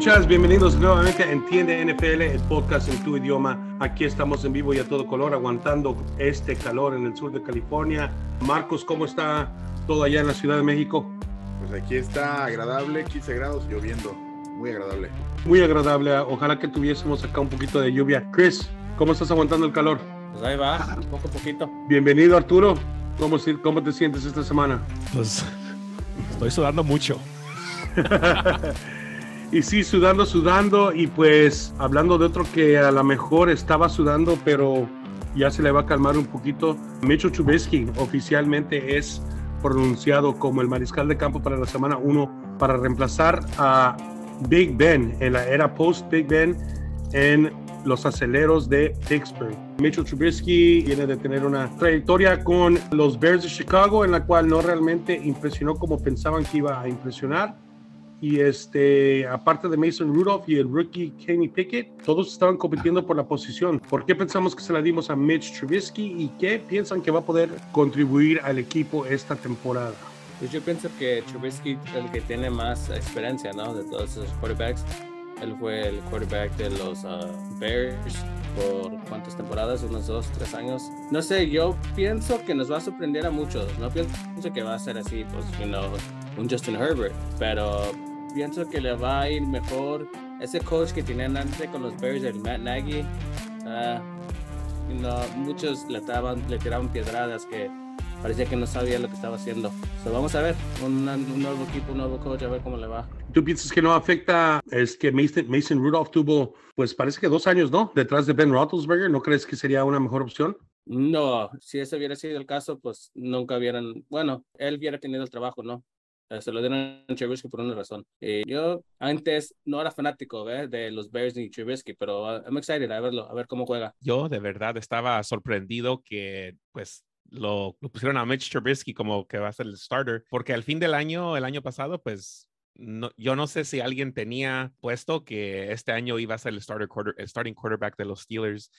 Escuchas, bienvenidos nuevamente a Entiende NFL, el podcast en tu idioma. Aquí estamos en vivo y a todo color, aguantando este calor en el sur de California. Marcos, ¿cómo está todo allá en la Ciudad de México? Pues aquí está agradable, 15 grados, lloviendo, muy agradable. Muy agradable, ojalá que tuviésemos acá un poquito de lluvia. Chris, ¿cómo estás aguantando el calor? Pues ahí va, poco a poquito. Bienvenido Arturo, ¿cómo, cómo te sientes esta semana? Pues estoy sudando mucho. y sí, sudando, sudando y pues hablando de otro que a lo mejor estaba sudando, pero ya se le va a calmar un poquito. Mitchell Trubisky oficialmente es pronunciado como el mariscal de campo para la semana 1 para reemplazar a Big Ben en la era post Big Ben en los aceleros de Pittsburgh. Mitchell Trubisky viene de tener una trayectoria con los Bears de Chicago en la cual no realmente impresionó como pensaban que iba a impresionar y este, aparte de Mason Rudolph y el rookie Kenny Pickett, todos estaban compitiendo por la posición. ¿Por qué pensamos que se la dimos a Mitch Trubisky y qué piensan que va a poder contribuir al equipo esta temporada? Pues yo pienso que Trubisky es el que tiene más experiencia, ¿no? De todos esos quarterbacks. Él fue el quarterback de los uh, Bears por cuántas temporadas, unos dos, tres años. No sé, yo pienso que nos va a sorprender a muchos. No pienso que va a ser así, pues, you know, un Justin Herbert, pero pienso que le va a ir mejor. Ese coach que tenían antes con los Bears, el Matt Nagy, uh, muchos le, taban, le tiraban piedradas que parecía que no sabía lo que estaba haciendo. vamos a ver, un, nuevo equipo, un nuevo coach, a ver cómo le va. ¿Tú piensas que no afecta? Es que Mason, Mason Rudolph tuvo, pues parece que dos años, ¿no? Detrás de Ben Roethlisberger. ¿No crees que sería una mejor opción? No, si ese hubiera sido el caso, pues nunca hubieran, bueno, él hubiera tenido el trabajo, ¿no? Eh, se lo dieron a Trubisky por una razón. Eh, yo antes no era fanático de los Bears ni Trubisky, pero uh, I'm excited a verlo, a ver cómo juega. Yo de verdad estaba sorprendido que pues lo, lo, pusieron a Mitch Trubisky como que va a ser el starter, porque al fin del año, el año pasado, pues no, yo no sé si alguien tenía puesto que este año iba a ser el, starter quarter, el starting quarterback de los Steelers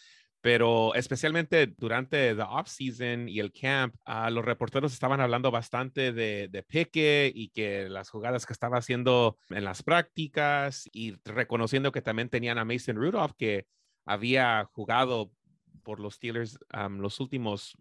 pero especialmente durante the off-season y el camp, uh, los reporteros estaban hablando bastante de, de Pique y que las jugadas que estaba haciendo en las prácticas y reconociendo que también tenían a Mason Rudolph, que había jugado por los Steelers los últimos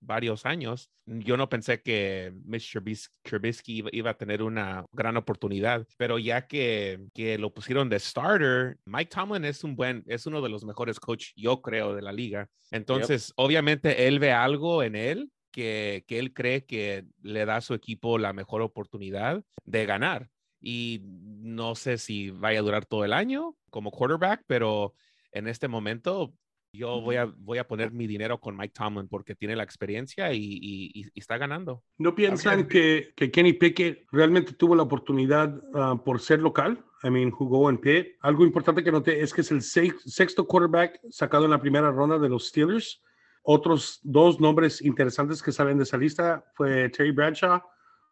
varios años, yo no pensé que Mitch Trubisky iba, a tener una gran oportunidad, pero ya que, que, lo pusieron de starter, Mike Tomlin es un buen, es uno de los mejores coaches, yo creo, de la liga. Entonces, obviamente, él ve algo en él que, que él cree que le da a su equipo la mejor oportunidad de ganar. Y no sé si vaya a durar todo el año como quarterback, pero en este momento yo voy a, voy a poner mi dinero con Mike Tomlin porque tiene la experiencia y, y, está ganando. ¿No piensan que, que, Kenny Pickett realmente tuvo la oportunidad ah, por ser local? I mean, jugó en Pitt. Algo importante que noté es que es el sexto quarterback sacado en la primera ronda de los Steelers. Otros dos nombres interesantes que salen de esa lista fue Terry Bradshaw,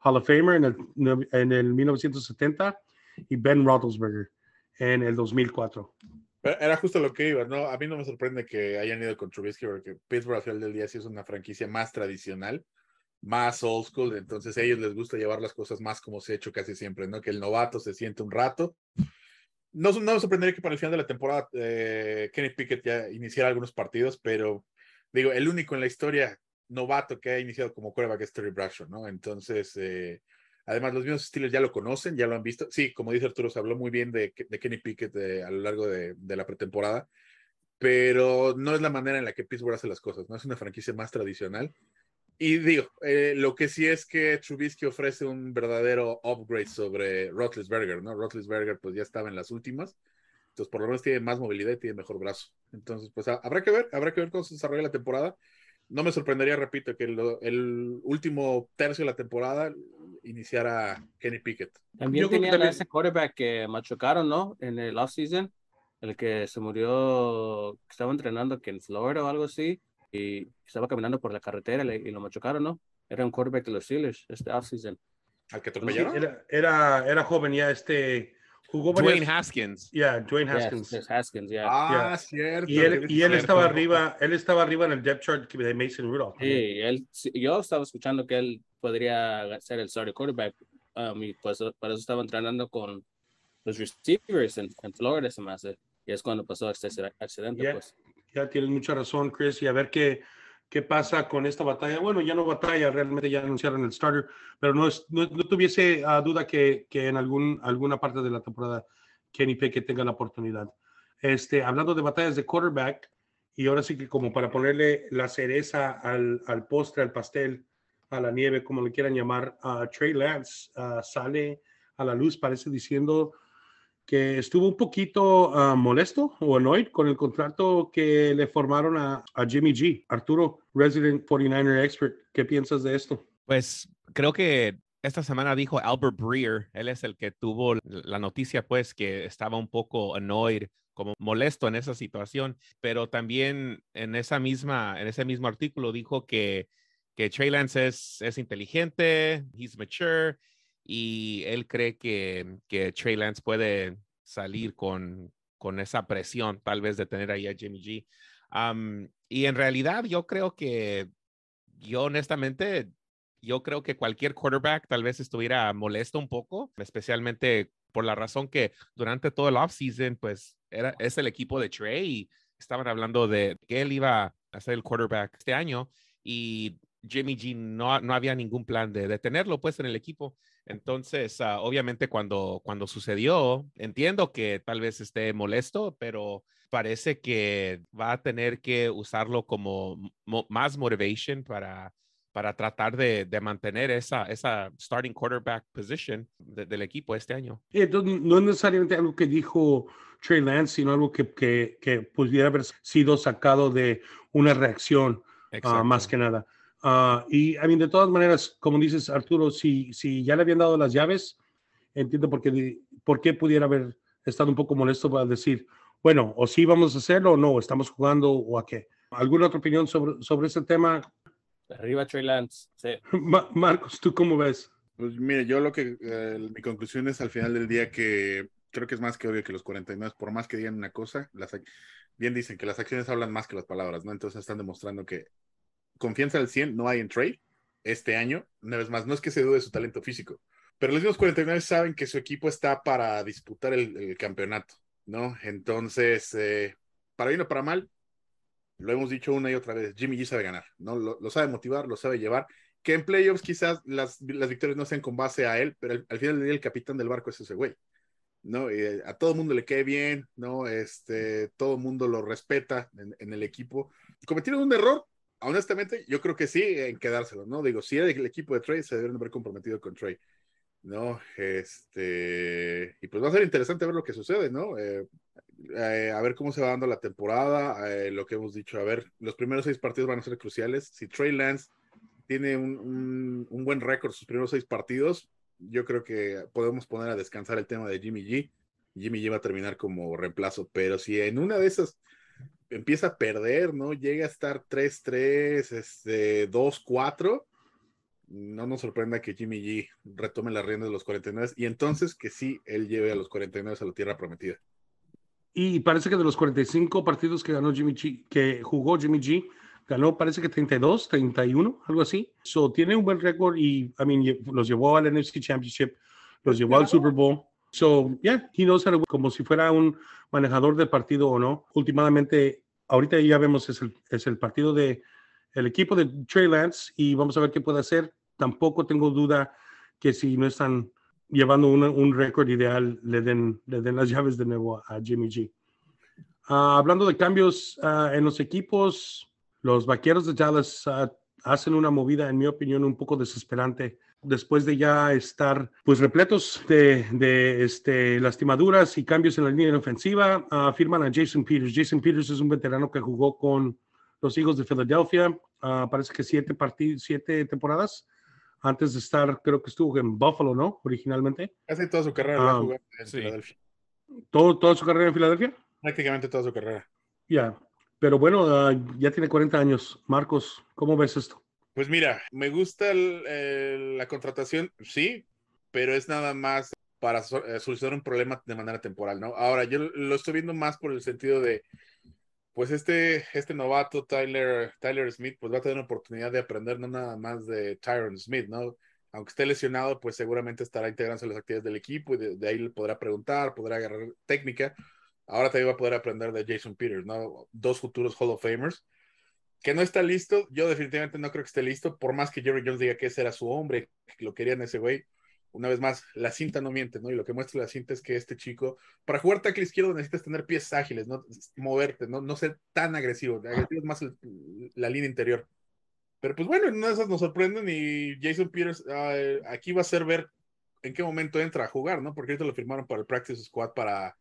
Hall of Famer en el, en el 1970 y Ben Roethlisberger en el 2004. Era justo lo que iba, ¿no? A mí no me sorprende que hayan ido con Trubisky porque Pittsburgh al final del día sí es una franquicia más tradicional, más old school, entonces a ellos les gusta llevar las cosas más como se ha hecho casi siempre, ¿no? Que el novato se siente un rato. No, no me sorprendería que para el final de la temporada eh, Kenny Pickett ya iniciara algunos partidos, pero digo, el único en la historia novato que ha iniciado como quarterback es Terry Bradshaw, ¿no? Entonces, eh, Además, los mismos Steelers ya lo conocen, ya lo han visto. Sí, como dice Arturo, se habló muy bien de, Kenny Pickett eh, a lo largo de, la pretemporada, pero no es la manera en la que Pittsburgh hace las cosas, ¿no? Es una franquicia más tradicional. Y digo, eh, lo que sí es que Trubisky ofrece un verdadero upgrade sobre Roethlisberger, ¿no? Roethlisberger pues ya estaba en las últimas, entonces por lo menos tiene más movilidad y tiene mejor brazo. Entonces, pues habrá que ver, habrá que ver cómo se desarrolla la temporada. No me sorprendería, repito, que el último tercio de la temporada iniciara Kenny Pickett. También tenía ese quarterback que machucaron, ¿no? En el offseason, el que se murió, que estaba entrenando que en Florida o algo así, y estaba caminando por la carretera y lo machucaron, ¿no? Era un quarterback de los Steelers este offseason. ¿Al que atropellaron? Era, era, era joven ya, este Jugó Dwayne Haskins. Yeah, Dwayne Haskins. Haskins, yeah. Ah, cierto. Y él, y él estaba arriba, él estaba arriba en el depth chart de Mason Rudolph. Sí, él, yo estaba escuchando que él podría ser el starting quarterback. Um, y pues para eso estaba entrenando con los receivers en, en Florida, se me hace. Y es cuando pasó este accidente, Ya, pues. ya tienes mucha razón, Chris, y a ver qué, qué pasa con esta batalla. Bueno, ya no batalla, realmente ya anunciaron el starter, pero no, es, no, no tuviese ah, duda que, que en algún, alguna parte de la temporada Kenny Pickett tenga la oportunidad. Este, hablando de batallas de quarterback, y ahora sí que como para ponerle la cereza al, al postre, al pastel, a la nieve, como le quieran llamar, a Trey Lance ah, sale a la luz, parece diciendo que estuvo un poquito ah, molesto o annoyed con el contrato que le formaron a, a Jimmy G. Arturo, Resident 49er Expert, ¿qué piensas de esto? Pues creo que esta semana dijo Albert Breer, él es el que tuvo la noticia, pues, que estaba un poco annoyed, como molesto en esa situación, pero también en esa misma, en ese mismo artículo dijo que, que Trey Lance es, es inteligente, he's mature, y él cree que, que Trey Lance puede salir con, con esa presión, tal vez de tener ahí a Jimmy G. Y en realidad yo creo que, yo honestamente, yo creo que cualquier quarterback tal vez estuviera molesto un poco, especialmente por la razón que durante todo el offseason, pues era, es el equipo de Trey y estaban hablando de que él iba a ser el quarterback este año y Jimmy G no, no había ningún plan de, de tenerlo pues en el equipo. Entonces, ah, obviamente cuando, cuando sucedió, entiendo que tal vez esté molesto, pero parece que va a tener que usarlo como mo- más motivation para, para tratar de, de mantener esa, esa starting quarterback position de- del equipo este año. Entonces, no es necesariamente algo que dijo Trey Lance, sino algo que, que, que pudiera haber sido sacado de una reacción ah, más que nada. Ah, y a mí, de todas maneras, como dices, Arturo, si, si ya le habían dado las llaves, entiendo por qué, por qué pudiera haber estado un poco molesto para decir, bueno, o sí vamos a hacerlo o no, estamos jugando o a qué. ¿Alguna otra opinión sobre, sobre ese tema? Arriba Trey Lance, sí. Ma- Marcos, ¿tú cómo ves? Pues mire, yo lo que eh, mi conclusión es al final del día que creo que es más que obvio que los 49, por más que digan una cosa, las, bien dicen que las acciones hablan más que las palabras, ¿no? Entonces están demostrando que confianza al 100 no hay en Trey este año. Una vez más, no es que se dude de su talento físico, pero los mismos 49 saben que su equipo está para disputar el, campeonato, ¿no? Entonces, eh, para bien o para mal, lo hemos dicho una y otra vez, Jimmy G sabe ganar, ¿no? Lo, sabe motivar, lo sabe llevar. Que en playoffs quizás las, las victorias no sean con base a él, pero al final del día el capitán del barco es ese güey. ¿no? Eh, a todo el mundo le cae bien, ¿no? Este, todo el mundo lo respeta en, en, el equipo. Cometieron un error, honestamente, yo creo que sí, en quedárselo, ¿no? Digo, si era el equipo de Trey, se debieron haber comprometido con Trey, ¿no? Este, y pues va a ser interesante ver lo que sucede, ¿no? Eh, eh, a ver cómo se va dando la temporada, eh, lo que hemos dicho, a ver, los primeros seis partidos van a ser cruciales. Si Trey Lance tiene un, un, buen récord sus primeros seis partidos, yo creo que podemos poner a descansar el tema de Jimmy G. Jimmy G va a terminar como reemplazo, pero si en una de esas empieza a perder, ¿no? Llega a estar 3-3, este, 2-4, no nos sorprenda que Jimmy G retome la rienda de los 49 y entonces que sí, él lleve a los 49 a la tierra prometida. Y parece que de los 45 partidos que ganó Jimmy G, que jugó Jimmy G, ganó parece que 32, 31, algo así. So, tiene un buen récord y, I mean, los llevó al NFC Championship, los llevó al Super Bowl. So, yeah, he knows how to, como si fuera un manejador de partido o no. Últimamente, ahorita ya vemos, es el, es el partido de el equipo de Trey Lance y vamos a ver qué puede hacer. Tampoco tengo duda que si no están llevando una, un récord ideal, le den, le den las llaves de nuevo a, Jimmy G. Uh, hablando de cambios uh, en los equipos, los vaqueros de Dallas uh, hacen una movida, en mi opinión, un poco desesperante. Después de ya estar pues repletos de, de este, lastimaduras y cambios en la línea ofensiva, firman a Jason Peters. Jason Peters es un veterano que jugó con los Eagles de Filadelfia, parece que siete, siete temporadas antes de estar, creo que estuvo en Buffalo, ¿no? Originalmente. Casi toda su carrera jugó en sí. Filadelfia. ¿Todo, ¿Toda su carrera en Filadelfia? Prácticamente toda su carrera. Ya, yeah. pero bueno, uh, ya tiene 40 años. Marcos, ¿cómo ves esto? Pues mira, me gusta la contratación, sí, pero es nada más para eh, solucionar un problema de manera temporal, ¿no? Ahora, yo lo estoy viendo más por el sentido de, pues este, este novato, Tyler, Tyler Smith, pues va a tener una oportunidad de aprender no nada más de Tyron Smith, ¿no? aunque esté lesionado, pues seguramente estará integrándose en las actividades del equipo y de, de ahí le podrá preguntar, podrá agarrar técnica. Ahora también va a poder aprender de Jason Peters, ¿no? Dos futuros Hall of Famers. Que no está listo, yo definitivamente no creo que esté listo, por más que Jerry Jones diga que ese era su hombre, que lo querían ese güey. Una vez más, la cinta no miente, ¿no? Y lo que muestra la cinta es que este chico, para jugar tackle izquierdo necesitas tener pies ágiles, no moverte, no, no ser tan agresivo. Agresivo es más la línea interior. Pero pues bueno, en una de esas nos sorprenden y Jason Peters uh, aquí va a ser ver en qué momento entra a jugar, ¿no? Porque ahorita lo firmaron para el Practice Squad para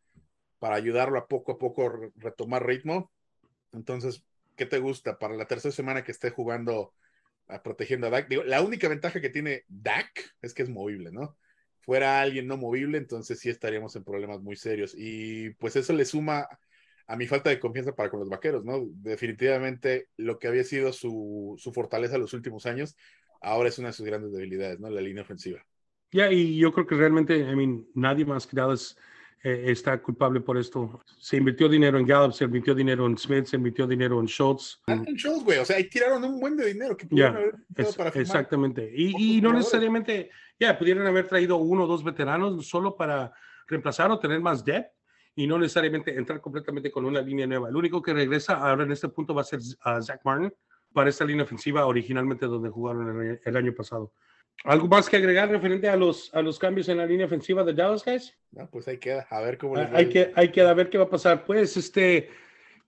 para ayudarlo a poco a poco retomar ritmo. Entonces, ¿qué te gusta? Para la tercera semana que esté jugando, a, protegiendo a Dak. Digo, la única ventaja que tiene Dak es que es movible, ¿no? Fuera alguien no movible, entonces sí estaríamos en problemas muy serios. Y pues eso le suma a mi falta de confianza para con los vaqueros, ¿no? Definitivamente lo que había sido su, su fortaleza los últimos años, ahora es una de sus grandes debilidades, ¿no? La línea ofensiva. Ya, y yo creo que realmente, I mean, nadie más que Dallas eh, está culpable por esto. Se invirtió dinero en Gallup, se invirtió dinero en Smith, se invirtió dinero en Schultz. En Schultz, güey, o sea, ahí tiraron un buen de dinero que pudieron yeah, haber es, para. Exactamente. Y, y no necesariamente, ya, yeah, pudieron haber traído uno o dos veteranos solo para reemplazar o tener más depth y no necesariamente entrar completamente con una línea nueva. El único que regresa ahora en este punto va a ser uh, Zach Martin para esta línea ofensiva originalmente donde jugaron el, el año pasado. ¿Algo más que agregar referente a los, a los cambios en la línea ofensiva de Dallas, guys? No, pues ahí queda, a ver cómo les hay que Hay que a ver qué va a pasar. Pues este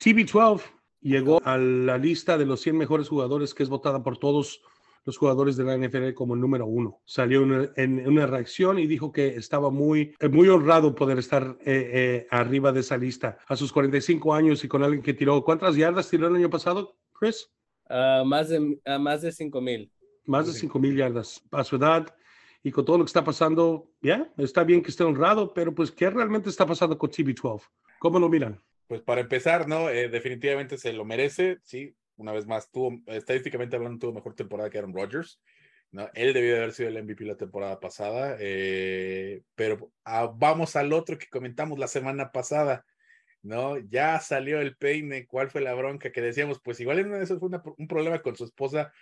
TB12 llegó a la lista de los 100 mejores jugadores que es votada por todos los jugadores de la NFL como el número uno. Salió una, en una reacción y dijo que estaba muy, muy honrado poder estar eh, eh, arriba de esa lista. A sus 45 años y con alguien que tiró, ¿cuántas yardas tiró el año pasado, Chris? Uh, más de, uh, más de 5 mil más de 5 mil yardas a su edad y con todo lo que está pasando, ya, está bien que esté honrado, pero pues, ¿qué realmente está pasando con TB12? ¿Cómo lo miran? Pues para empezar, ¿no? Eh, definitivamente se lo merece, sí, una vez más, tuvo, estadísticamente hablando, tuvo mejor temporada que Aaron Rodgers, ¿no? Él debió de haber sido el MVP la temporada pasada, eh, pero ah, vamos al otro que comentamos la semana pasada, ¿no? Ya salió el peine, ¿cuál fue la bronca? Que decíamos, pues igual en esas fue una, un problema con su esposa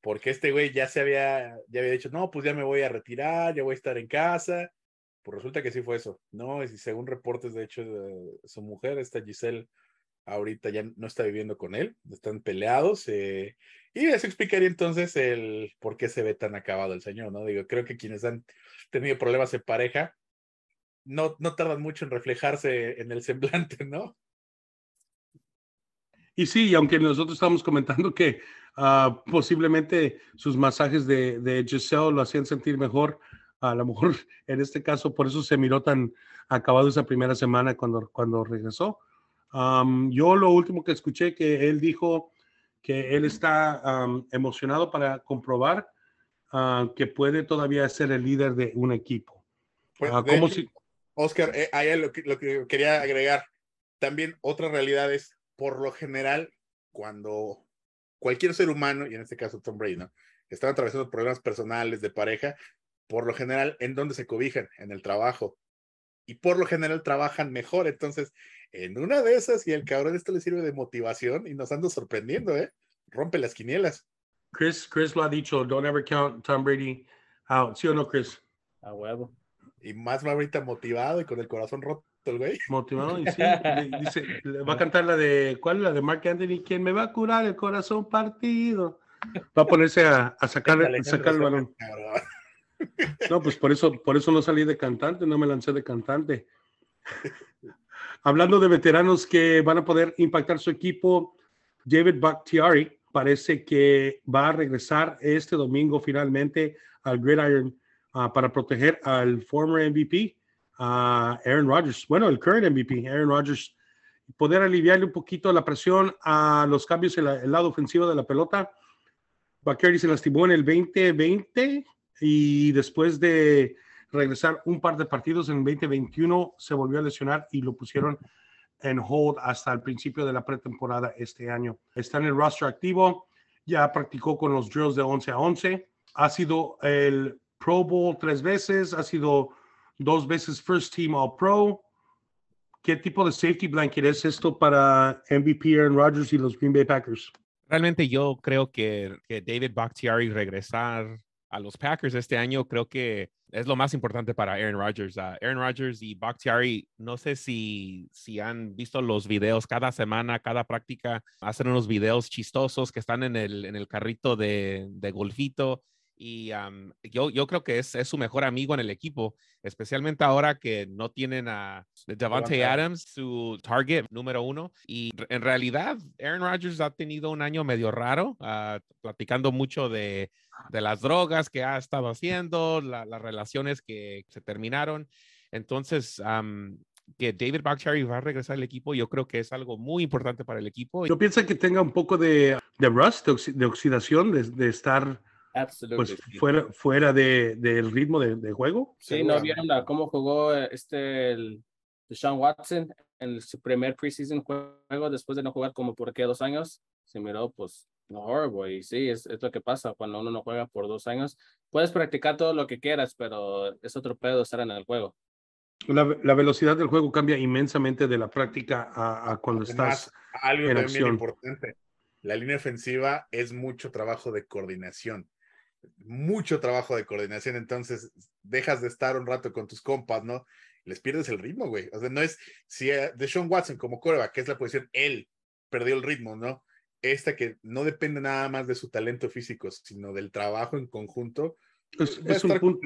porque este güey ya se había, ya había dicho, no, pues ya me voy a retirar, ya voy a estar en casa. Pues resulta que sí fue eso, ¿no? Y según reportes, de hecho, de su mujer, esta Giselle, ahorita ya no está viviendo con él, están peleados. Eh, y eso explicaría entonces el por qué se ve tan acabado el señor, ¿no? Digo, creo que quienes han tenido problemas en pareja no, no tardan mucho en reflejarse en el semblante, ¿no? Y sí, aunque nosotros estamos comentando que uh, posiblemente sus masajes de, de Giselle lo hacían sentir mejor, a lo mejor en este caso por eso se miró tan acabado esa primera semana cuando, cuando regresó. Um, yo lo último que escuché que él dijo que él está um, emocionado para comprobar uh, que puede todavía ser el líder de un equipo. Pues, uh, como si... Oscar, eh, ahí lo que, lo que quería agregar, también otra realidad es por lo general, cuando cualquier ser humano, y en este caso Tom Brady, ¿no? Están atravesando problemas personales de pareja, por lo general, ¿en dónde se cobijan? En el trabajo. Y por lo general trabajan mejor. Entonces, en una de esas, y el cabrón esto le sirve de motivación y nos anda sorprendiendo, ¿eh? Rompe las quinielas. Chris, Chris lo ha dicho, don't ever count Tom Brady out. ¿Sí o no, Chris? A huevo. Y más va ahorita motivado y con el corazón roto el güey. Motivado, y sí, dice, va a cantar la de, ¿cuál? La de Mark Anthony, ¿quién me va a curar el corazón partido? Va a ponerse a, a sacar, a sacar el balón. No, pues por eso, por eso no salí de cantante, no me lancé de cantante. Hablando de veteranos que van a poder impactar su equipo, David Bakhtiari parece que va a regresar este domingo finalmente al Gridiron uh, para proteger al former MVP Aaron Rodgers, bueno, el current MVP, Aaron Rodgers, poder aliviarle un poquito la presión a los cambios en el lado ofensivo de la pelota. Bakhtiari se lastimó en el 2020 y después de regresar un par de partidos en el 2021 se volvió a lesionar y lo pusieron en hold hasta el principio de la pretemporada este año. Está en el roster activo, ya practicó con los drills de 11 a 11, ha sido el Pro Bowl tres veces, ha sido dos veces First Team All Pro. ¿Qué tipo de safety blanket es esto para MVP Aaron Rodgers y los Green Bay Packers? Realmente yo creo que, que David Bakhtiari regresar a los Packers este año, creo que es lo más importante para Aaron Rodgers. Ah, Aaron Rodgers y Bakhtiari, no sé si, si han visto los videos cada semana, cada práctica, hacen unos videos chistosos que están en el, en el carrito de, de golfito y yo, yo creo que es, es, su mejor amigo en el equipo, especialmente ahora que no tienen a Devante Adams, su target número uno. Y en realidad, Aaron Rodgers ha tenido un año medio raro, uh, platicando mucho de, de, las drogas que ha estado haciendo, la, las relaciones que se terminaron. Entonces, um, que David Bakhtiari va a regresar al equipo, yo creo que es algo muy importante para el equipo. Yo pienso que tenga un poco de, de rust, de, oxidación, de, de estar pues fuera, fuera de, del ritmo de, de, juego. Sí, ¿no vieron cómo jugó este el, Sean Watson en su primer preseason juego después de no jugar como por qué dos años? Se miró pues horrible y sí, es, es, lo que pasa cuando uno no juega por dos años. Puedes practicar todo lo que quieras, pero es otro pedo estar en el juego. La, la velocidad del juego cambia inmensamente de la práctica a, a cuando estás algo en acción. importante. La línea ofensiva es mucho trabajo de coordinación mucho trabajo de coordinación, entonces dejas de estar un rato con tus compas, ¿no? Les pierdes el ritmo, güey. O sea, no es si eh, de Sean Watson como coreback, que es la posición, él perdió el ritmo, ¿no? Esta que no depende nada más de su talento físico, sino del trabajo en conjunto. Es, es un punto,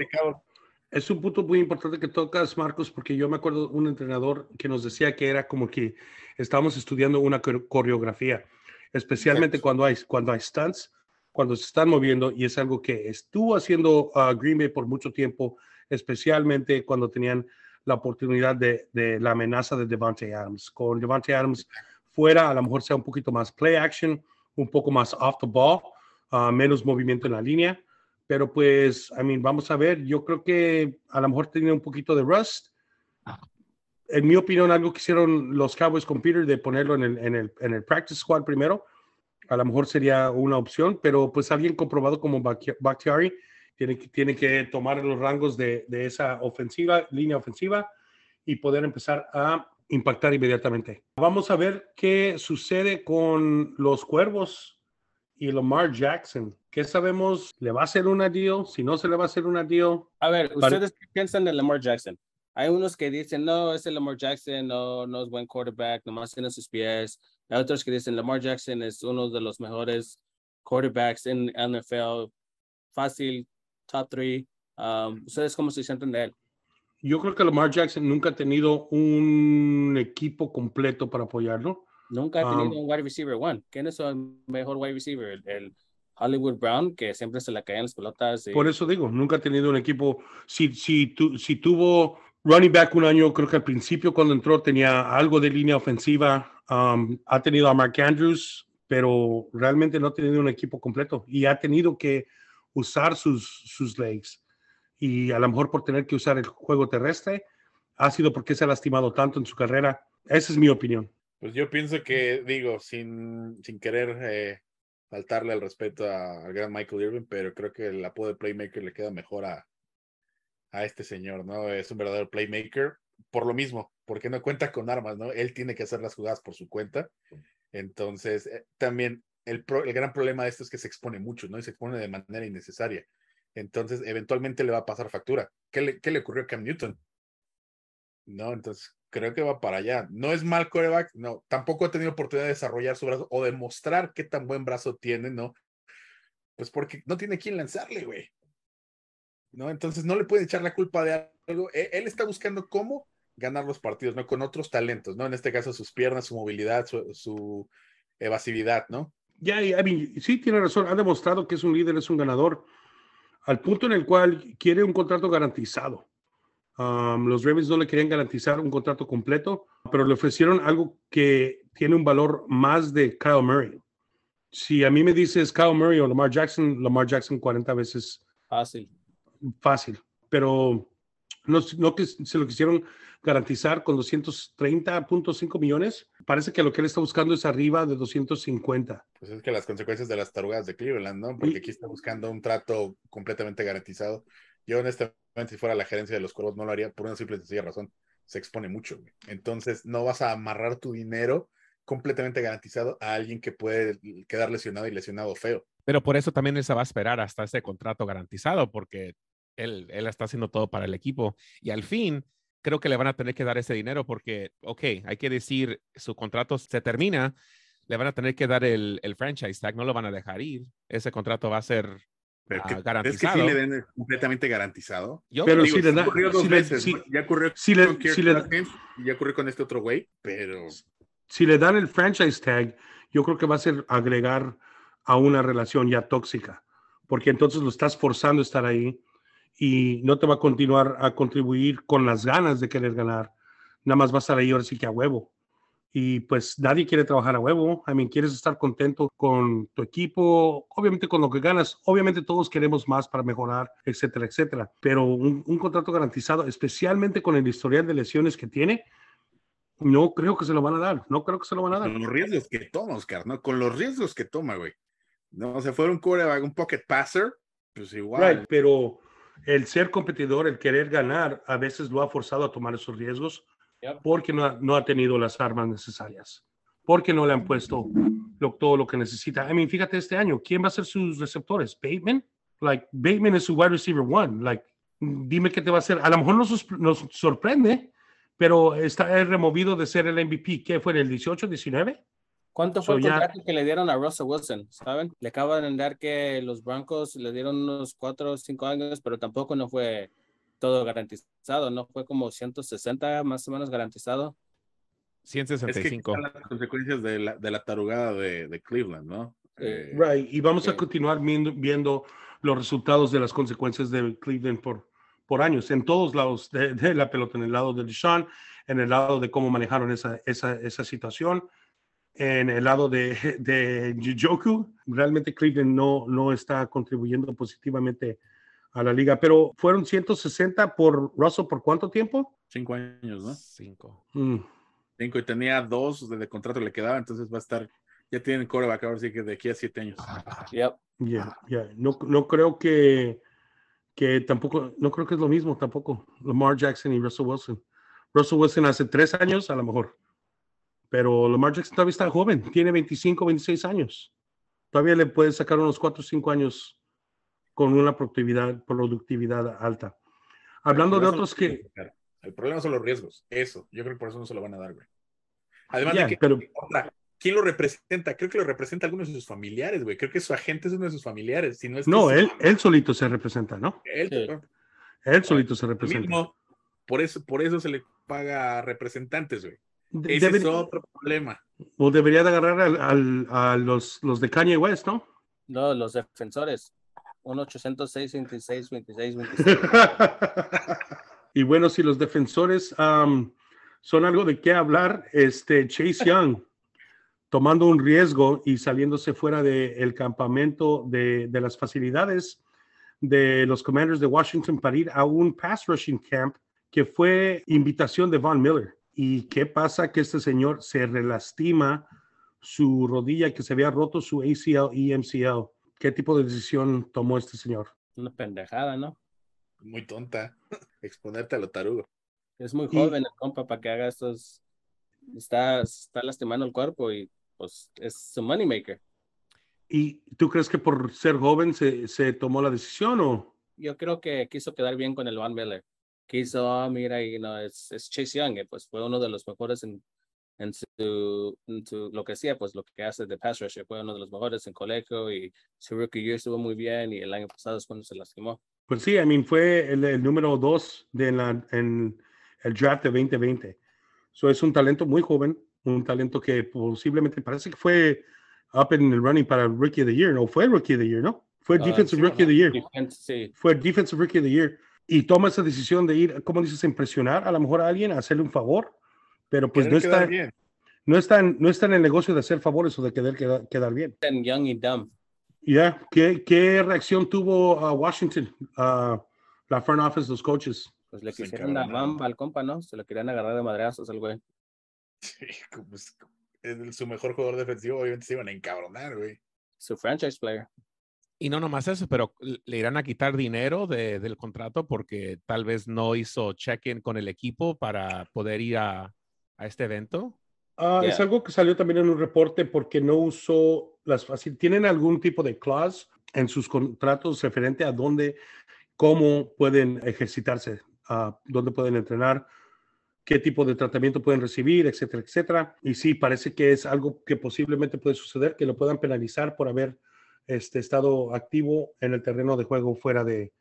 es un punto muy importante que tocas, Marcos, porque yo me acuerdo un entrenador que nos decía que era como que estábamos estudiando una coreografía, especialmente cuando hay, cuando hay stunts cuando se están moviendo y es algo que estuvo haciendo uh, Green Bay por mucho tiempo, especialmente cuando tenían la oportunidad de, de, la amenaza de Devante Adams. Con Devante Adams fuera, a lo mejor sea un poquito más play action, un poco más off the ball, uh, menos movimiento en la línea. Pero pues, I mean, vamos a ver, yo creo que a lo mejor tenía un poquito de rust. En mi opinión, algo que hicieron los Cowboys con Peter de ponerlo en el, en el, en el practice squad primero, a lo mejor sería una opción, pero pues alguien comprobado como Bakhtiari tiene que, tiene que tomar los rangos de, de esa ofensiva, línea ofensiva y poder empezar a impactar inmediatamente. Vamos a ver qué sucede con los Cuervos y Lamar Jackson. ¿Qué sabemos? ¿Le va a hacer una deal? Si no se le va a hacer una deal. A ver, ¿ustedes qué piensan de Lamar Jackson? Hay unos que dicen, no, ese Lamar Jackson no, no es buen quarterback, nomás tiene sus pies. Hay otros que dicen, Lamar Jackson es uno de los mejores quarterbacks en NFL, fácil, top three. Um, ¿Ustedes cómo se sienten de él? Yo creo que Lamar Jackson nunca ha tenido un equipo completo para apoyarlo. Nunca ha tenido um, un wide receiver one. ¿Quién es el mejor wide receiver? El, Hollywood Brown, que siempre se le caen las pelotas. Por eso digo, nunca ha tenido un equipo. Si, si, tu, si tuvo running back un año, creo que al principio cuando entró tenía algo de línea ofensiva. Um, ha tenido a Mark Andrews, pero realmente no ha tenido un equipo completo y ha tenido que usar sus, sus legs. Y a lo mejor por tener que usar el juego terrestre, ha sido porque se ha lastimado tanto en su carrera. Esa es mi opinión. Pues yo pienso que, digo, sin, sin querer eh, faltarle el respeto al gran Michael Irving, pero creo que el apodo de Playmaker le queda mejor a, a este señor, ¿no? Es un verdadero playmaker por lo mismo, porque no cuenta con armas, ¿no? Él tiene que hacer las jugadas por su cuenta. Entonces, eh, también el, el, gran problema de esto es que se expone mucho, ¿no? Y se expone de manera innecesaria. Entonces, eventualmente le va a pasar factura. ¿Qué le, qué le ocurrió a Cam Newton? No, entonces creo que va para allá. No es mal coreback, no, tampoco ha tenido oportunidad de desarrollar su brazo o demostrar qué tan buen brazo tiene, ¿no? Pues porque no tiene quien lanzarle, güey. ¿no? Entonces no le puede echar la culpa de algo. E, él está buscando cómo ganar los partidos, ¿no? Con otros talentos, ¿no? En este caso sus piernas, su movilidad, su, evasividad, ¿no? Ya, sí, tiene razón. Ha demostrado que es un líder, es un ganador, al punto en el cual quiere un contrato garantizado. Um, los Ravens no le querían garantizar un contrato completo, pero le ofrecieron algo que tiene un valor más de Kyle Murray. Si a mí me dices Kyle Murray o Lamar Jackson, Lamar Jackson 40 veces. Fácil fácil, pero no, no que se lo quisieron garantizar con 230.5 millones. Parece que lo que él está buscando es arriba de 250. Pues es que las consecuencias de las tarugas de Cleveland, ¿no? Porque aquí está buscando un trato completamente garantizado. Yo honestamente, si fuera la gerencia de los Cuervos, no lo haría por una simple y sencilla razón. Se expone mucho. Entonces, no vas a amarrar tu dinero completamente garantizado a alguien que puede quedar lesionado y lesionado feo. Pero por eso también él se va a esperar hasta ese contrato garantizado, porque él, él está haciendo todo para el equipo. Y al fin, creo que le van a tener que dar ese dinero porque, ok, hay que decir, su contrato se termina, le van a tener que dar el, el franchise tag, no lo van a dejar ir. Ese contrato va a ser Pero ah, que, ¿Es que garantizado. sí le den completamente garantizado? Yo Pero Digo, si le da- ocurrió dos si le- veces. si- ¿no? ya ocurrió si le- con Kirk si le- Cousins y ya ocurrió con este otro güey, pero si le dan el franchise tag, yo creo que va a ser agregar a una relación ya tóxica, porque entonces lo estás forzando a estar ahí y no te va a continuar a contribuir con las ganas de querer ganar. Nada más va a estar ahí ahora sí que a huevo. Y pues nadie quiere trabajar a huevo. I mean, quieres estar contento con tu equipo, obviamente con lo que ganas. Obviamente todos queremos más para mejorar, etcétera, etcétera. Pero un, un contrato garantizado, especialmente con el historial de lesiones que tiene, no creo que se lo van a dar. No creo que se lo van a dar. con los riesgos que toma, Oscar, ¿no? Con los riesgos que toma, güey. No, se fuera un un pocket passer, pues igual. Right, pero el ser competidor, el querer ganar, a veces lo ha forzado a tomar esos riesgos porque no ha, no ha tenido las armas necesarias, porque no le han puesto lo- todo lo que necesita. I mean, fíjate este año, ¿quién va a ser sus receptores? ¿Bateman? Like, Bateman es su wide receiver one. Like, dime qué te va a hacer. A lo mejor nos, nos sorprende, pero está removido de ser el MVP. ¿Qué fue en el 18, 19? ¿Cuánto So fue el ya- contrato que le dieron a Russell Wilson? ¿Saben? Le acaban de dar que los Broncos le dieron unos cuatro o cinco años, pero tampoco no fue todo garantizado, ¿no? Fue como 160 más o menos garantizado. Es que 165. las consecuencias de la, de la tarugada de, de Cleveland, ¿no? Sí. Eh, Right, y vamos a Ok. continuar viendo, viendo los resultados de las consecuencias de Cleveland por, por años, en todos lados de, de la pelota, en el lado de Deshaun, en el lado de cómo manejaron esa, esa, esa situación, en el lado de, de Njoku. Realmente Cleveland no, no está contribuyendo positivamente a la liga, pero fueron 160 por Russell por cuánto tiempo? Cinco años, ¿no? Cinco. Mm, Cinco y tenía dos de, de contrato le quedaba, entonces va a estar, ya tienen quarterback ahora sí que de aquí a siete años. Yep. Ya, ya. No, no creo que, que tampoco, no creo que es lo mismo tampoco. Lamar Jackson y Russell Wilson. Russell Wilson hace tres años a lo mejor, pero Lamar Jackson todavía está joven, tiene 25, 26 años. Todavía le puede sacar unos 4 o 5 años con una productividad, productividad alta. Hablando de otros que, riesgos. El problema son los riesgos, eso. Yo creo que por eso no se lo van a dar, güey. Además Ya, de que, pero- otra, ¿quién lo representa? Creo que lo representa alguno de sus familiares, güey. Creo que su agente es uno de sus familiares. Si no, es que no, él, él solito se representa, ¿no? él, Sí. ¿no? Él solito se representa. mismo. Por eso, por eso se le paga a representantes, güey. De- Ese es debería- otro problema. o debería de agarrar al- al- a los, los de Kanye West, ¿no? No, los defensores. 1 806 26 26 26. y bueno, si los defensores am, son algo de qué hablar, este Chase Young tomando un riesgo y saliéndose fuera del campamento de, de las facilidades de los Commanders de Washington para ir a un pass rushing camp que fue invitación de Von Miller. ¿Y qué pasa? Que este señor se relastima su rodilla que se había roto su ACL y MCL. ¿Qué tipo de decisión tomó este señor? Una pendejada, ¿no? Muy tonta. Exponerte a lo tarugo. Es muy Y- joven el compa para que haga estos. Está, está lastimando el cuerpo y pues es su moneymaker. ¿Y tú crees que por ser joven se, se tomó la decisión o? Yo creo que quiso quedar bien con el Van Miller. Quiso, ah, mira, y no, es, es Chase Young, y, pues fue uno de los mejores en, en, su, en su- lo que hacía, pues lo que hace de pass rusher, fue uno de los mejores en colegio y su rookie year estuvo muy bien y el año pasado es cuando se lastimó. Pues sí, I mean, fue el, el número dos de la, en el draft de 2020. So es un talento muy joven, un talento que posiblemente parece que fue up in el running para Rookie of the Year, ¿no? Fue Rookie of the Year, ¿no? Fue Ah, Defensive sí, Rookie of the Year. Defense, sí, Fue Defensive Rookie of the Year. Y toma esa decisión de ir, como dices, a impresionar a lo mejor a alguien, a hacerle un favor, pero pues no está, bien. no, está en, no está en el negocio de hacer favores o de querer quedar, quedar bien. en Young y Dumb. Ya, ¿Qué, ¿qué reacción tuvo a Washington, a la front office, los coaches? Pues le Se quisieron la bamba al compa, ¿no? Se lo querían agarrar de madrazos al güey. Sí, como es, su mejor jugador defensivo, obviamente se iban a encabronar, güey. Su franchise player. Y no nomás eso, pero le irán a quitar dinero de- del contrato porque tal vez no hizo check-in con el equipo para poder ir a, a este evento. Ah, Es algo que salió también en un reporte porque no usó las fáciles. ¿Tienen algún tipo de clause en sus contratos referente a dónde, cómo pueden ejercitarse, a dónde pueden entrenar, qué tipo de tratamiento pueden recibir, etcétera, etcétera? Y sí, parece que es algo que posiblemente puede suceder, que lo puedan penalizar por haber este, estado activo en el terreno de juego fuera de,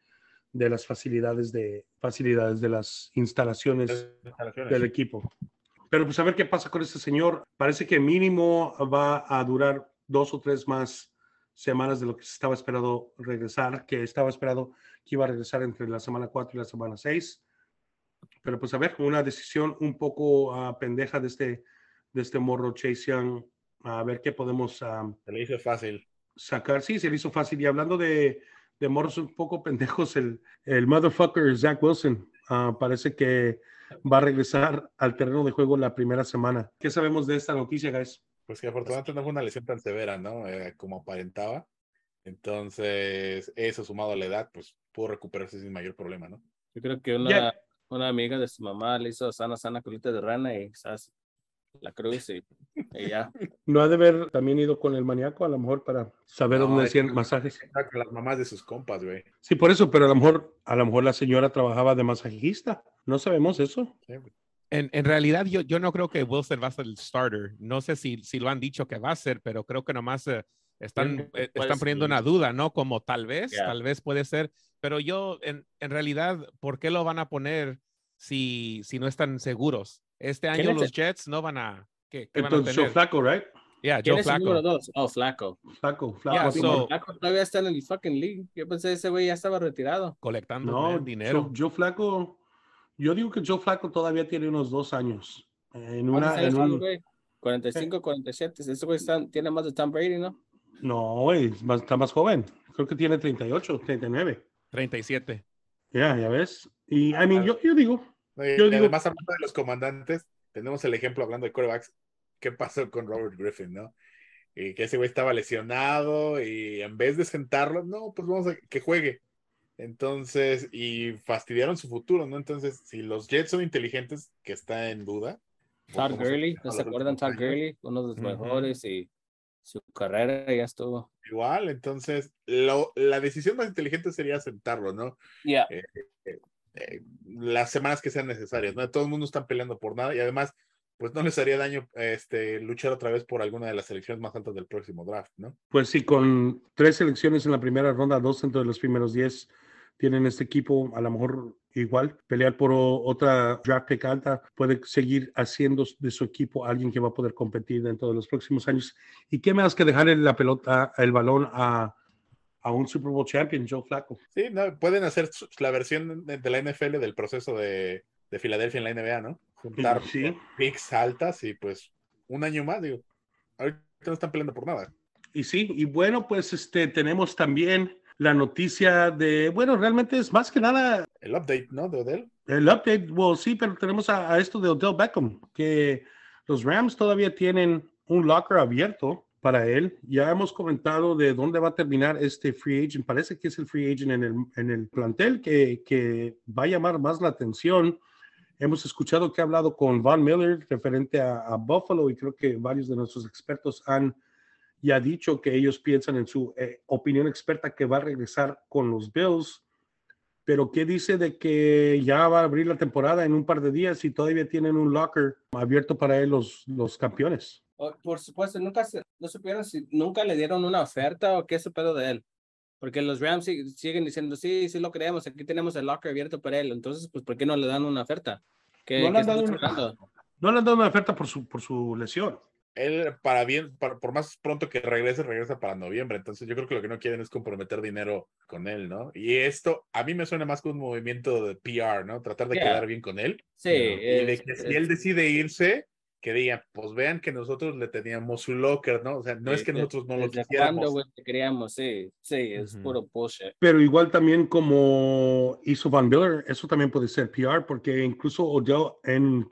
de las facilidades de, facilidades de las instalaciones del equipo. Pero pues a ver qué pasa con este señor. Parece que mínimo va a durar dos o tres más semanas de lo que se estaba esperado regresar, que estaba esperado que iba a regresar entre la semana 4 y la semana 6. Pero pues a ver, una decisión un poco ah, pendeja de este, de este morro Chase Young. A ver qué podemos ah, Se le hizo fácil. Sacar. Sí, se le hizo fácil. Y hablando de, de morros un poco pendejos, el, el motherfucker Zach Wilson ah, parece que va a regresar al terreno de juego la primera semana. ¿Qué sabemos de esta noticia, guys? Pues que afortunadamente no fue una lesión tan severa, ¿no? Eh, como aparentaba. Entonces, eso sumado a la edad, pues pudo recuperarse sin mayor problema, ¿no? Yo creo que una, una amiga de su mamá le hizo sana, sana colita de rana y ¿sabes? La cruz y, y ya. No ha de haber también ido con el maníaco, a lo mejor para saber No, dónde es hacían masajes. Con las mamás de sus compas, güey. Sí, por eso, pero a lo mejor, a lo mejor la señora trabajaba de masajista. No sabemos eso. Sí. En, en realidad, yo, yo no creo que Wilson va a ser el starter. No sé si, si lo han dicho que va a ser, pero creo que nomás eh, están, eh, están poniendo una duda, ¿no? Como tal vez, Yeah. tal vez puede ser. Pero yo, en, en realidad, ¿por qué lo van a poner si, si no están seguros? Este ¿Quién año los el- Jets no van a. ¿Qué, qué van a Entonces, Joe? Flaco, right? Yeah, ¿Quién Joe es el número Flacco. dos? Oh, Flaco. Flaco, Flaco. Yeah, so- man. Flaco todavía está en el fucking league. Yo pensé ese güey ya estaba retirado. Colectando No, man, dinero. Joe, Joe Flaco, yo digo que Joe Flaco todavía tiene unos dos años. En ¿Cuántos una, años en un, güey? 45, 47. Ese güey está- tiene más de Tom Brady, ¿no? no, güey, está más joven. Creo que tiene 38, 39. 37. Ya, ya ves. Y, I mean, yo, yo digo, y Yo digo- además, hablando de los comandantes, tenemos el ejemplo hablando de quarterbacks. ¿Qué pasó con Robert Griffin, no? Y que ese güey estaba lesionado y en vez de sentarlo, no, pues vamos a que juegue. Entonces, y fastidiaron su futuro, ¿no? Entonces, si los Jets son inteligentes, que está en duda. Todd Gurley, ¿no se acuerdan? Todd Gurley, uno de los mejores y su carrera ya estuvo. Igual, entonces, lo- la decisión más inteligente sería sentarlo, ¿no? Ya. eh, las semanas que sean necesarias, ¿no? Todo el mundo está peleando por nada y además, pues no les haría daño este, luchar otra vez por alguna de las selecciones más altas del próximo draft, ¿no? pues sí, con tres selecciones en la primera ronda, dos dentro de los primeros 10, tienen este equipo, a lo mejor igual, pelear por otra draft pick alta, puede seguir haciendo de su equipo alguien que va a poder competir dentro de los próximos años. ¿Y qué más que dejarle la pelota, el balón a, a un Super Bowl champion, Joe Flacco? Sí, no, pueden hacer la versión de, de la NFL del proceso de, de Filadelfia en la NBA, ¿no? Juntar Sí. picks altas y pues un año más, digo. Ahorita no están peleando por nada. Y sí, y bueno, pues este, tenemos también la noticia de, bueno, realmente es más que nada El update, ¿no? De Odell. El update, well, sí, pero tenemos a, a esto de Odell Beckham, que los Rams todavía tienen un locker abierto para él. Ya hemos comentado de dónde va a terminar este free agent. Parece que es el free agent en el, en el plantel que, que va a llamar más la atención. Hemos escuchado que ha hablado con Von Miller referente a, Buffalo y creo que varios de nuestros expertos han ya dicho que ellos piensan en su eh, opinión experta que va a regresar con los Bills pero ¿qué dice de que ya va a abrir la temporada en un par de días y todavía tienen un locker abierto para él los, los campeones? O- Por supuesto, nunca se, no supieron si nunca le dieron una oferta o qué es el pedo de él. Porque los Rams sig- siguen diciendo, sí, sí lo creemos, aquí tenemos el locker abierto para él. Entonces, pues, ¿por qué no le dan una oferta? ¿Qué, No le qué han dado una- esperando? No le han dado una oferta por su, por su lesión. Él, para bien, para- por más pronto que regrese, regresa para noviembre. Entonces, yo creo que lo que no quieren es comprometer dinero con él, ¿no? Y esto a mí me suena más que un movimiento de PR, ¿no? Tratar de Yeah. quedar bien con él. Sí, y de es- que si es- él decide irse, que digan, pues vean que nosotros le teníamos su locker, ¿no? O sea, no es que nosotros no lo ¿desde quisiéramos. queríamos? Sí, sí, es Ujú. puro bullshit. Pero igual también como hizo Van Miller, eso también puede ser PR, porque incluso Odell en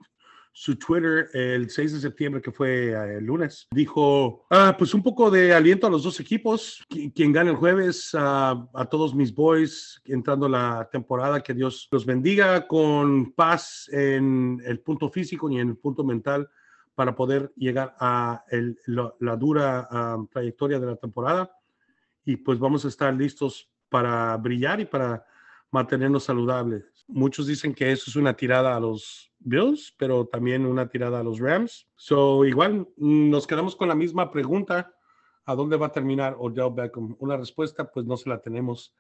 su Twitter el 6 de septiembre, que fue eh, el lunes, dijo, ah, pues un poco de aliento a los dos equipos, Qui- quien gane el jueves, ah, a todos mis boys, entrando la temporada, que Dios los bendiga con paz en el punto físico y en el punto mental para poder llegar a la dura ah, trayectoria de la temporada. Y pues vamos a estar listos para brillar y para mantenernos saludables. Muchos dicen que eso es una tirada a los Bills, pero también una tirada a los Rams. So, igual mm, nos quedamos con la misma pregunta. ¿A dónde va a terminar Odell Beckham? Una respuesta, pues no se la tenemos.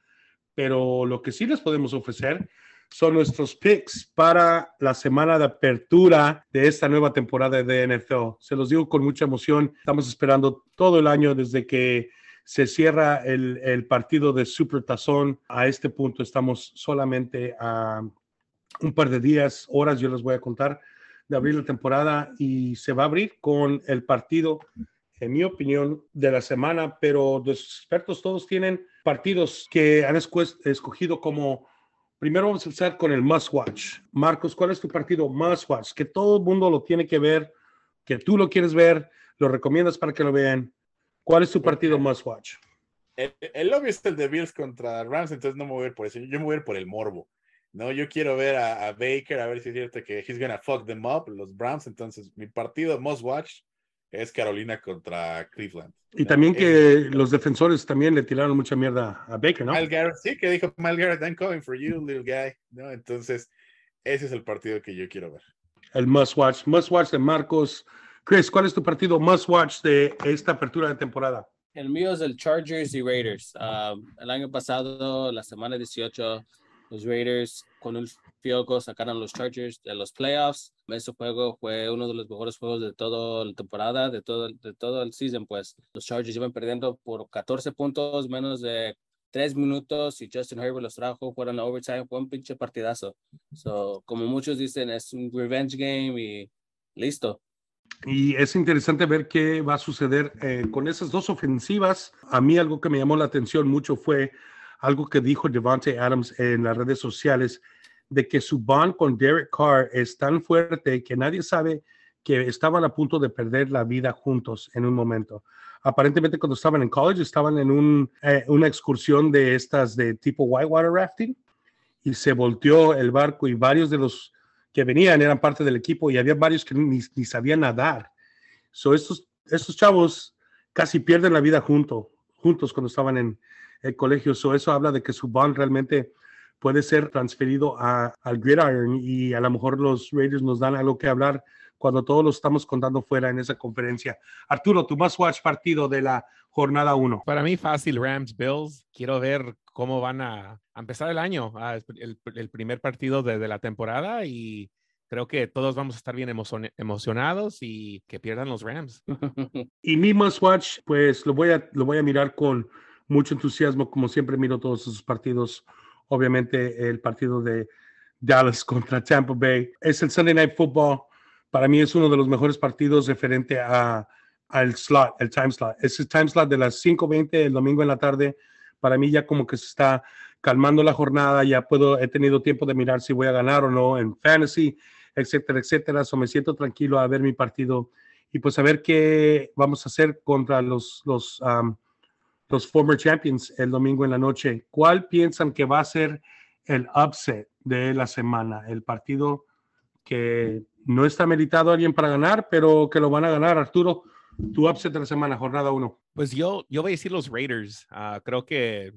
Pero lo que sí les podemos ofrecer son nuestros picks para la semana de apertura de esta nueva temporada de NFL. Se los digo con mucha emoción. Estamos esperando todo el año desde que se cierra el, el partido de Super Tazón. A este punto estamos solamente a un par de días, horas, yo les voy a contar, de abrir la temporada y se va a abrir con el partido, en mi opinión, de la semana, pero los expertos todos tienen partidos que han escogido como, primero vamos a empezar con el must watch. Marcos, ¿cuál es tu partido must watch? Que todo el mundo lo tiene que ver, que tú lo quieres ver, lo recomiendas para que lo vean. ¿Cuál es tu partido must watch? El, el obvio es el de Bills contra Rams, entonces no me voy a ir por eso. Yo me voy a ir por el morbo. No, yo quiero ver a, a Baker, a ver si es cierto que he's gonna fuck them up, los Browns. Entonces, mi partido must watch es Carolina contra Cleveland. Y ¿no? también que el- los defensores también le tiraron mucha mierda a Baker, ¿no? Mal Garrett, sí, que dijo Mal Garrett, I'm coming for you, little guy. ¿no? Entonces, ese es el partido que yo quiero ver. El must watch. Must watch de Marcos. Chris, ¿cuál es tu partido must watch de esta apertura de temporada? El mío es el Chargers y Raiders. Ah, el año pasado, la semana 18, los Raiders con un goal sacaron los Chargers de los playoffs. Ese juego fue uno de los mejores juegos de toda la temporada, de todo, de todo el season, pues. Los Chargers iban perdiendo por 14 puntos, menos de 3 minutos y Justin Herbert los trajo, fueron a overtime, fue un pinche partidazo. So, como muchos dicen, es un revenge game y listo. Y es interesante ver qué va a suceder eh, con esas dos ofensivas. A mí algo que me llamó la atención mucho fue algo que dijo Devante Adams en las redes sociales, de que su bond con Derek Carr es tan fuerte que nadie sabe que estaban a punto de perder la vida juntos en un momento. Aparentemente cuando estaban en college estaban en eh, una excursión de estas de tipo whitewater rafting y se volteó el barco y varios de los que venían eran parte del equipo y había varios que ni, ni sabían nadar. So estos, estos chavos casi pierden la vida junto, juntos cuando estaban en el colegio. So eso habla de que su bond realmente puede ser transferido a, al gridiron y a lo mejor los Raiders nos dan algo que hablar cuando todos lo estamos contando fuera en esa conferencia. Arturo, tu must watch partido de la jornada 1. Para mí fácil, Rams, Bills. Quiero ver cómo van a, empezar el año, el, el primer partido de, de la temporada y creo que todos vamos a estar bien emocion- emocionados y que pierdan los Rams. Y mi must watch, pues lo voy a, lo voy a mirar con mucho entusiasmo, como siempre miro todos esos partidos. Obviamente el partido de Dallas contra Tampa Bay. Es el Sunday Night Football. Para mí es uno de los mejores partidos referente a, al slot, el time slot. Ese time slot de las 5.20 el domingo en la tarde, para mí ya como que se está calmando la jornada, ya puedo, he tenido tiempo de mirar si voy a ganar o no en fantasy, etcétera, etcétera. So me siento tranquilo a ver mi partido y pues a ver qué vamos a hacer contra los, los, um, los former champions el domingo en la noche. ¿Cuál piensan que va a ser el upset de la semana? El partido que no está meritado alguien para ganar, pero que lo van a ganar. Arturo, tu upset de la semana, jornada 1. Pues yo, yo voy a decir los Raiders. Ah, creo que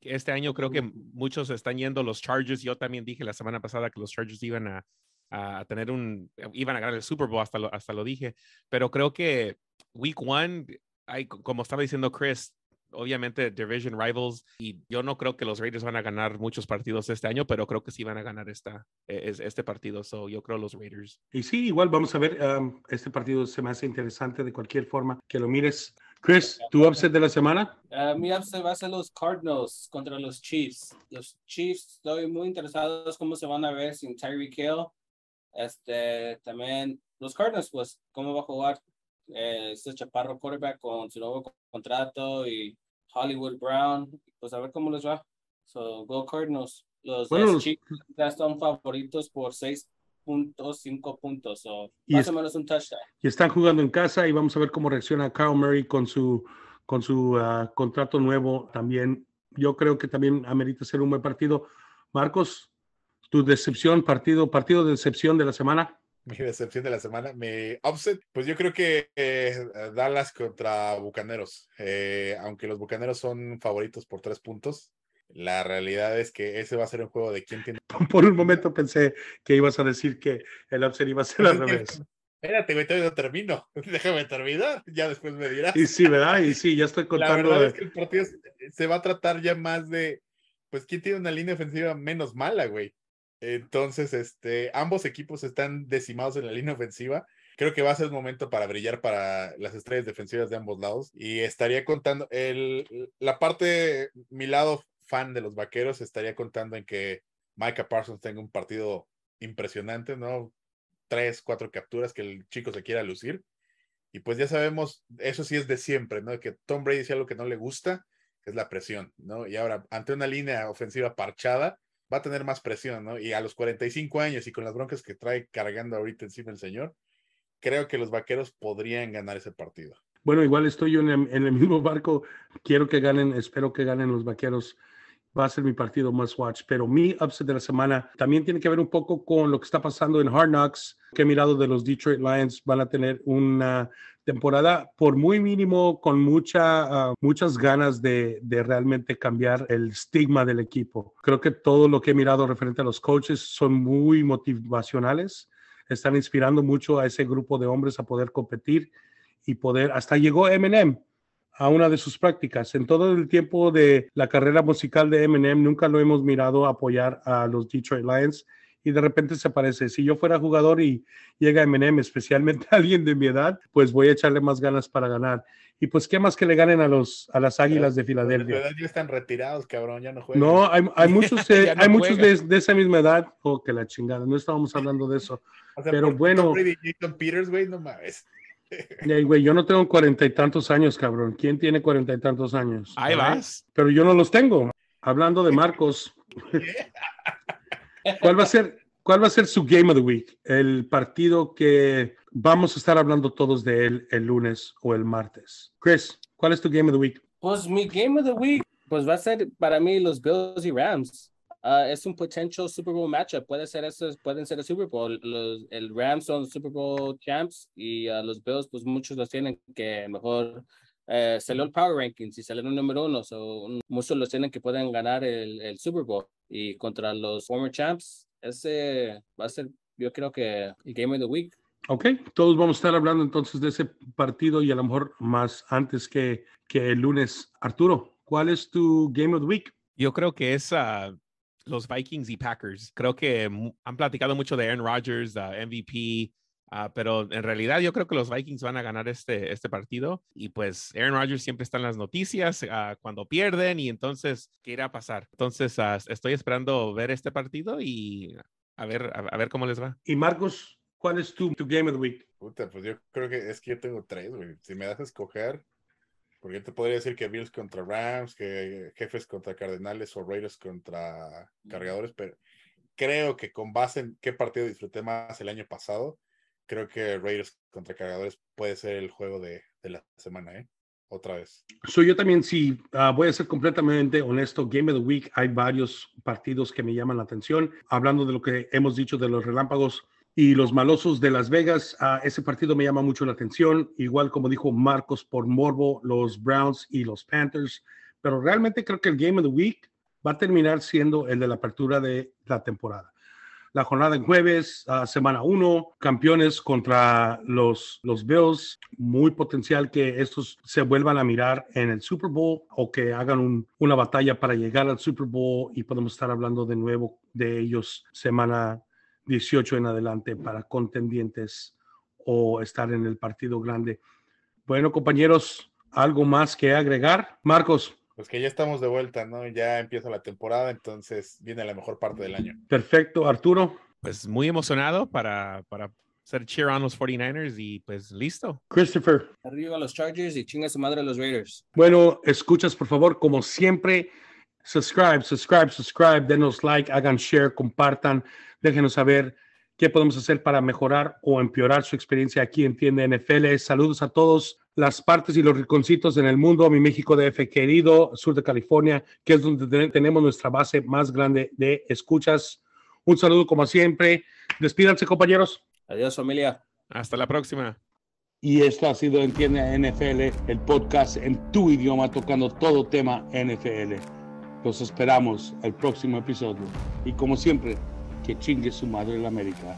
este año creo que muchos están yendo los Chargers. Yo también dije la semana pasada que los Chargers iban a, a tener un, iban a ganar el Super Bowl, hasta lo, hasta lo dije. Pero creo que Week One, hay, como estaba diciendo Chris, obviamente Division Rivals, y yo no creo que los Raiders van a ganar muchos partidos este año, pero creo que sí van a ganar esta, es- este partido. So yo creo los Raiders. Y sí, igual vamos a ver, um, este partido se me hace interesante de cualquier forma que lo mires. Chris, tu upset de la semana. Uh, mi upset va a ser los Cardinals contra los Chiefs. Los Chiefs, estoy muy interesados cómo se van a ver sin Tyreek Hill. Este, también los Cardinals, pues, cómo va a jugar eh, este chaparro quarterback con su nuevo contrato y Hollywood Brown. Pues a ver cómo les va. So, go Cardinals. Los, Bueno, Chiefs ya están favoritos por 6.5 puntos. Y más es- o menos un touchdown. y están jugando en casa y vamos a ver cómo reacciona Kyle Murray con su, con su ah, contrato nuevo también. Yo creo que también amerita ser un buen partido. Marcos, tu decepción, partido, partido de decepción de la semana. Mi decepción de la semana. Mi upset, pues yo creo que eh, Dallas contra Bucaneros. Eh, aunque los Bucaneros son favoritos por tres puntos, la realidad es que ese va a ser un juego de quién tiene. Por un momento pensé que ibas a decir que el upset iba a ser al revés. Espérate, güey, todavía no termino. Déjame terminar, ya después me dirás. Y sí, ¿verdad? Y sí, ya estoy contando. La verdad es que el partido se va a tratar ya más de, pues, ¿quién tiene una línea ofensiva menos mala, güey? Entonces, este, ambos equipos están decimados en la línea ofensiva. Creo que va a ser el momento para brillar para las estrellas defensivas de ambos lados. Y estaría contando, el, la parte, mi lado fan de los vaqueros, estaría contando en que Micah Parsons tenga un partido impresionante, ¿no? Tres, cuatro capturas, que el chico se quiera lucir. Y pues ya sabemos, eso sí es de siempre, ¿no? Que Tom Brady dice algo que no le gusta, que es la presión, ¿no? Y ahora, ante una línea ofensiva parchada, va a tener más presión, ¿no? Y a los 45 años y con las broncas que trae cargando ahorita encima el señor, creo que los vaqueros podrían ganar ese partido. Bueno, igual estoy yo en el, mismo barco. Quiero que ganen, espero que ganen los vaqueros va a ser mi partido más watch. Pero mi upset de la semana también tiene que ver un poco con lo que está pasando en Hard Knocks, que he mirado de los Detroit Lions. Van a tener una temporada por muy mínimo, con mucha, uh, muchas ganas de, de, realmente cambiar el estigma del equipo. Creo que todo lo que he mirado referente a los coaches son muy motivacionales. Están inspirando mucho a ese grupo de hombres a poder competir y poder, hasta llegó Eminem a una de sus prácticas. En todo el tiempo de la carrera musical de Eminem, nunca lo hemos mirado apoyar a los Detroit Lions y de repente se aparece. Si yo fuera jugador y llega Eminem, especialmente alguien de mi edad, pues voy a echarle más ganas para ganar. Y pues, ¿qué más que le ganen a, los, a las Águilas de Filadelfia? ya están retirados, cabrón, ya no juegan. No, hay, hay muchos, de, no hay muchos de, de, esa misma edad. Oh, que la chingada, no estábamos hablando de eso. O sea, Pero bueno. Jason Peters, güey, no mames. Hey, güey, yo no tengo cuarenta y tantos años, cabrón. ¿Quién tiene cuarenta y tantos años? Ahí vas. Pero yo no los tengo. Hablando de Marcos, ¿cuál va a ser, cuál va a ser su Game of the Week? El partido que vamos a estar hablando todos de él el lunes o el martes. Chris, ¿cuál es tu Game of the Week? Pues mi Game of the Week, pues va a ser para mí los Bills y Rams. Uh, es un potential Super Bowl matchup. Puede ser eso, pueden ser el Super Bowl. Los, el Rams son Super Bowl champs y uh, los Bills, pues muchos los tienen que mejor uh, salió el Power Rankings y salieron número uno. So, muchos los tienen que pueden ganar el, el, Super Bowl. Y contra los former champs, ese va a ser, yo creo que el Game of the Week. Ok, todos vamos a estar hablando entonces de ese partido y a lo mejor más antes que, que el lunes. Arturo, ¿cuál es tu Game of the Week? Yo creo que es los Vikings y Packers. Creo que han platicado mucho de Aaron Rodgers, uh, MVP, uh, pero en realidad yo creo que los Vikings van a ganar este, este partido y pues Aaron Rodgers siempre está en las noticias uh, cuando pierden y entonces, ¿qué irá a pasar? Entonces, estoy esperando ver este partido y a ver, a, a, ver cómo les va. Y Marcos, ¿cuál es tu, tu Game of the Week? Puta, pues yo creo que es que yo tengo tres, güey. Si me das a escoger, porque yo te podría decir que Bills contra Rams, que Jefes contra Cardenales o Raiders contra Cargadores, pero creo que con base en qué partido disfruté más el año pasado, creo que Raiders contra Cargadores puede ser el juego de, la semana, ¿eh? Otra vez. So, yo también, sí, uh, voy a ser completamente honesto. Game of the Week, hay varios partidos que me llaman la atención. Hablando de lo que hemos dicho de los relámpagos, y los malosos de Las Vegas. Uh, ese partido me llama mucho la atención, igual como dijo Marcos por Morbo, los Browns y los Panthers. Pero realmente creo que el Game of the Week va a terminar siendo el de la apertura de la temporada. La jornada en jueves, uh, semana 1, campeones contra los, los Bills. Muy potencial que estos se vuelvan a mirar en el Super Bowl o que hagan un, una batalla para llegar al Super Bowl y podemos estar hablando de nuevo de ellos semana 18 en adelante para contendientes o estar en el partido grande. Bueno, compañeros, ¿algo más que agregar? Marcos. Pues que ya estamos de vuelta, ¿no? Ya empieza la temporada, entonces viene la mejor parte del año. Perfecto, Arturo. Pues muy emocionado para, para ser cheer on los 49ers y pues listo. Christopher. Arriba los Chargers y chinga su madre los Raiders. Bueno, escuchas por favor, como siempre, subscribe, subscribe, subscribe, denos like, hagan share, compartan. Déjenos saber qué podemos hacer para mejorar o empeorar su experiencia aquí en Tienda NFL. Saludos a todos las partes y los rinconcitos en el mundo, mi México DF querido, sur de California, que es donde tenemos nuestra base más grande de escuchas. Un saludo como siempre. Despídanse, compañeros. Adiós, familia. Hasta la próxima. Y esto ha sido Entiende NFL, el podcast en tu idioma tocando todo tema NFL. Los esperamos el próximo episodio. Y como siempre, que chingue su madre la América.